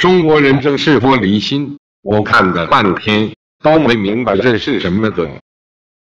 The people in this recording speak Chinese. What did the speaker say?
中国人正是玻离心，我看了半天都没明白这是什么梗。